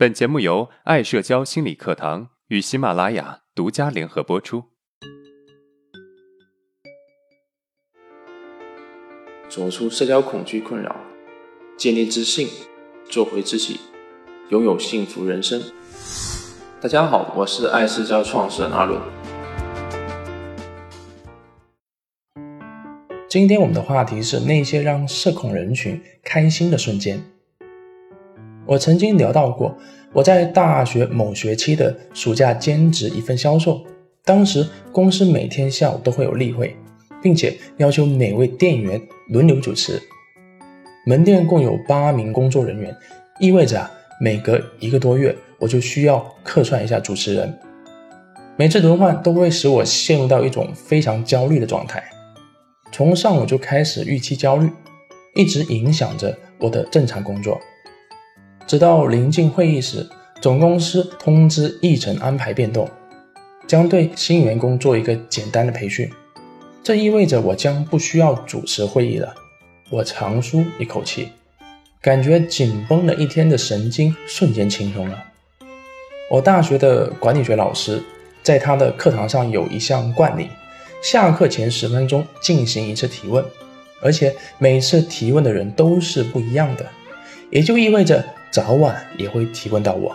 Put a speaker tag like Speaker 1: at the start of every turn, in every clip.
Speaker 1: 本节目由爱社交心理课堂与喜马拉雅独家联合播出。
Speaker 2: 走出社交恐惧困扰，建立自信，做回自己，拥有幸福人生。大家好，我是爱社交创始人阿伦。今天我们的话题是那些让社恐人群开心的瞬间。我曾经聊到过，我在大学某学期的暑假兼职一份销售，当时公司每天下午都会有例会，并且要求每位店员轮流主持。门店共有八名工作人员，意味着啊，每隔一个多月我就需要客串一下主持人。每次轮换都会使我陷入到一种非常焦虑的状态，从上午就开始预期焦虑，一直影响着我的正常工作。直到临近会议时，总公司通知议程安排变动，将对新员工做一个简单的培训。这意味着我将不需要主持会议了。我长舒一口气，感觉紧绷了一天的神经瞬间轻松了。我大学的管理学老师在他的课堂上有一项惯例：下课前十分钟进行一次提问，而且每次提问的人都是不一样的，也就意味着。早晚也会提问到我，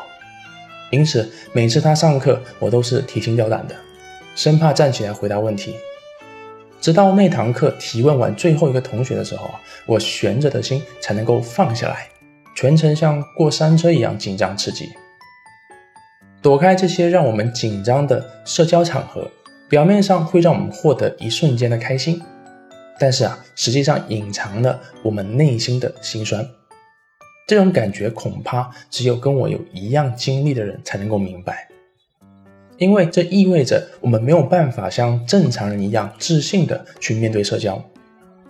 Speaker 2: 因此每次他上课，我都是提心吊胆的，生怕站起来回答问题。直到那堂课提问完最后一个同学的时候我悬着的心才能够放下来，全程像过山车一样紧张刺激。躲开这些让我们紧张的社交场合，表面上会让我们获得一瞬间的开心，但是啊，实际上隐藏了我们内心的辛酸。这种感觉恐怕只有跟我有一样经历的人才能够明白，因为这意味着我们没有办法像正常人一样自信的去面对社交，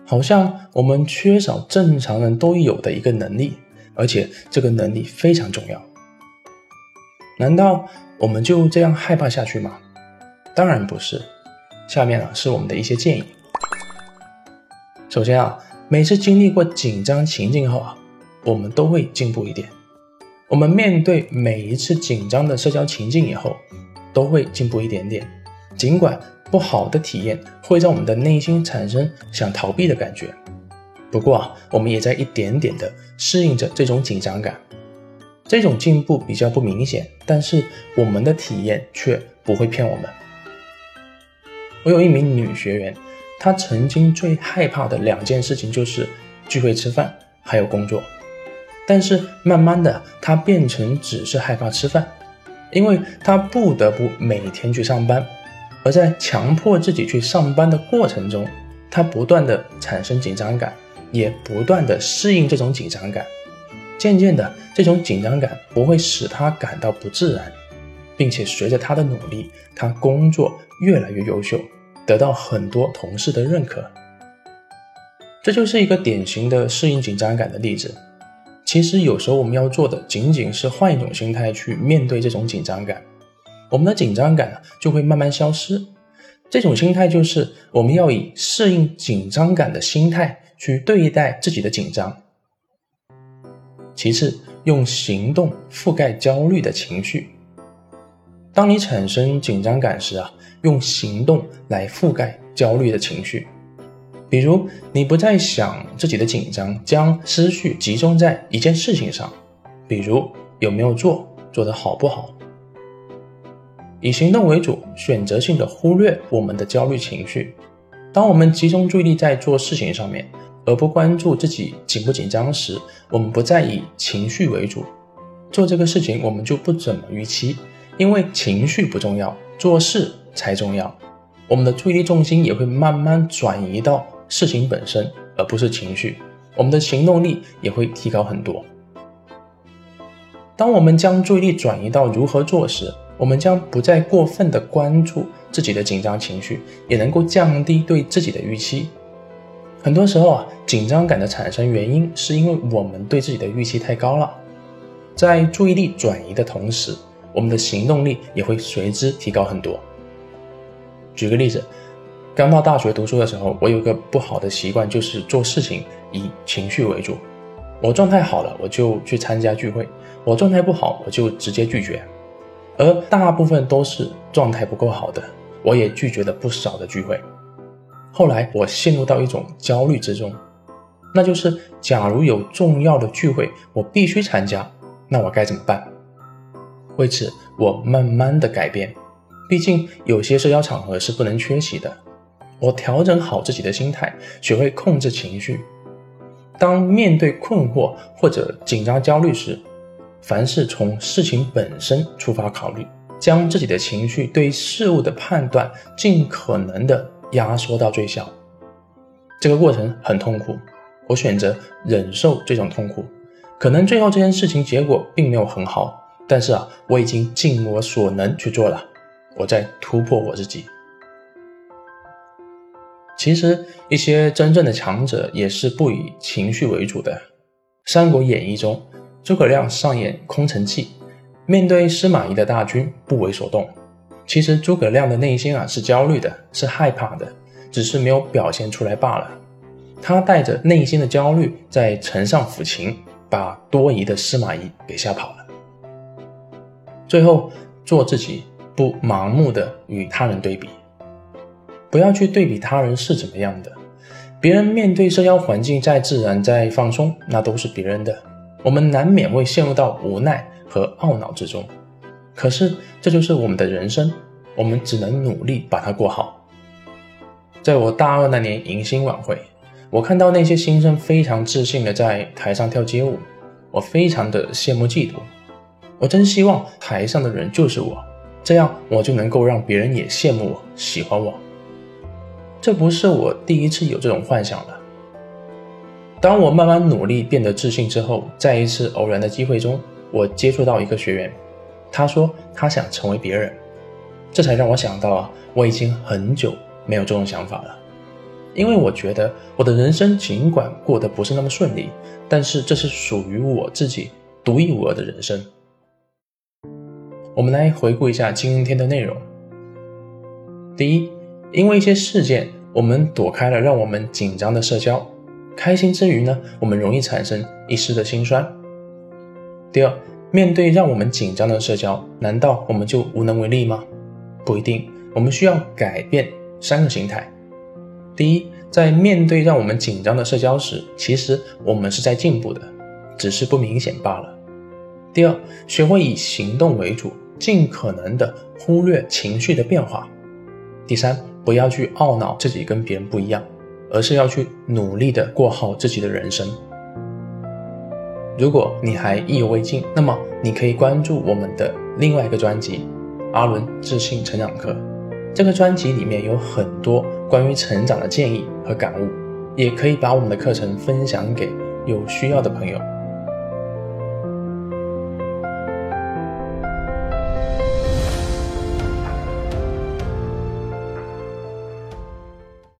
Speaker 2: 好像我们缺少正常人都有的一个能力，而且这个能力非常重要。难道我们就这样害怕下去吗？当然不是。下面啊是我们的一些建议。首先啊，每次经历过紧张情境后啊。我们都会进步一点。我们面对每一次紧张的社交情境以后，都会进步一点点。尽管不好的体验会让我们的内心产生想逃避的感觉，不过啊，我们也在一点点的适应着这种紧张感。这种进步比较不明显，但是我们的体验却不会骗我们。我有一名女学员，她曾经最害怕的两件事情就是聚会、吃饭，还有工作。但是慢慢的，他变成只是害怕吃饭，因为他不得不每天去上班，而在强迫自己去上班的过程中，他不断的产生紧张感，也不断的适应这种紧张感。渐渐的，这种紧张感不会使他感到不自然，并且随着他的努力，他工作越来越优秀，得到很多同事的认可。这就是一个典型的适应紧张感的例子。其实有时候我们要做的仅仅是换一种心态去面对这种紧张感，我们的紧张感就会慢慢消失。这种心态就是我们要以适应紧张感的心态去对待自己的紧张。其次，用行动覆盖焦虑的情绪。当你产生紧张感时啊，用行动来覆盖焦虑的情绪。比如，你不再想自己的紧张，将思绪集中在一件事情上，比如有没有做，做得好不好。以行动为主，选择性的忽略我们的焦虑情绪。当我们集中注意力在做事情上面，而不关注自己紧不紧张时，我们不再以情绪为主，做这个事情我们就不怎么预期，因为情绪不重要，做事才重要。我们的注意力重心也会慢慢转移到。事情本身，而不是情绪，我们的行动力也会提高很多。当我们将注意力转移到如何做时，我们将不再过分的关注自己的紧张情绪，也能够降低对自己的预期。很多时候啊，紧张感的产生原因是因为我们对自己的预期太高了。在注意力转移的同时，我们的行动力也会随之提高很多。举个例子。刚到大学读书的时候，我有个不好的习惯，就是做事情以情绪为主。我状态好了，我就去参加聚会；我状态不好，我就直接拒绝，而大部分都是状态不够好的，我也拒绝了不少的聚会。后来我陷入到一种焦虑之中，那就是假如有重要的聚会我必须参加，那我该怎么办？为此，我慢慢的改变，毕竟有些社交场合是不能缺席的。我调整好自己的心态，学会控制情绪。当面对困惑或者紧张、焦虑时，凡是从事情本身出发考虑，将自己的情绪对事物的判断尽可能的压缩到最小。这个过程很痛苦，我选择忍受这种痛苦。可能最后这件事情结果并没有很好，但是啊，我已经尽我所能去做了。我在突破我自己。其实，一些真正的强者也是不以情绪为主的。《三国演义》中，诸葛亮上演空城计，面对司马懿的大军不为所动。其实，诸葛亮的内心啊是焦虑的，是害怕的，只是没有表现出来罢了。他带着内心的焦虑在城上抚琴，把多疑的司马懿给吓跑了。最后，做自己，不盲目的与他人对比。不要去对比他人是怎么样的，别人面对社交环境再自然再放松，那都是别人的。我们难免会陷入到无奈和懊恼之中，可是这就是我们的人生，我们只能努力把它过好。在我大二那年迎新晚会，我看到那些新生非常自信的在台上跳街舞，我非常的羡慕嫉妒。我真希望台上的人就是我，这样我就能够让别人也羡慕我，喜欢我。这不是我第一次有这种幻想了。当我慢慢努力变得自信之后，在一次偶然的机会中，我接触到一个学员，他说他想成为别人，这才让我想到啊，我已经很久没有这种想法了。因为我觉得我的人生尽管过得不是那么顺利，但是这是属于我自己独一无二的人生。我们来回顾一下今天的内容。第一。因为一些事件，我们躲开了让我们紧张的社交，开心之余呢，我们容易产生一丝的心酸。第二，面对让我们紧张的社交，难道我们就无能为力吗？不一定，我们需要改变三个心态。第一，在面对让我们紧张的社交时，其实我们是在进步的，只是不明显罢了。第二，学会以行动为主，尽可能的忽略情绪的变化。第三。不要去懊恼自己跟别人不一样，而是要去努力的过好自己的人生。如果你还意犹未尽，那么你可以关注我们的另外一个专辑《阿伦自信成长课》。这个专辑里面有很多关于成长的建议和感悟，也可以把我们的课程分享给有需要的朋友。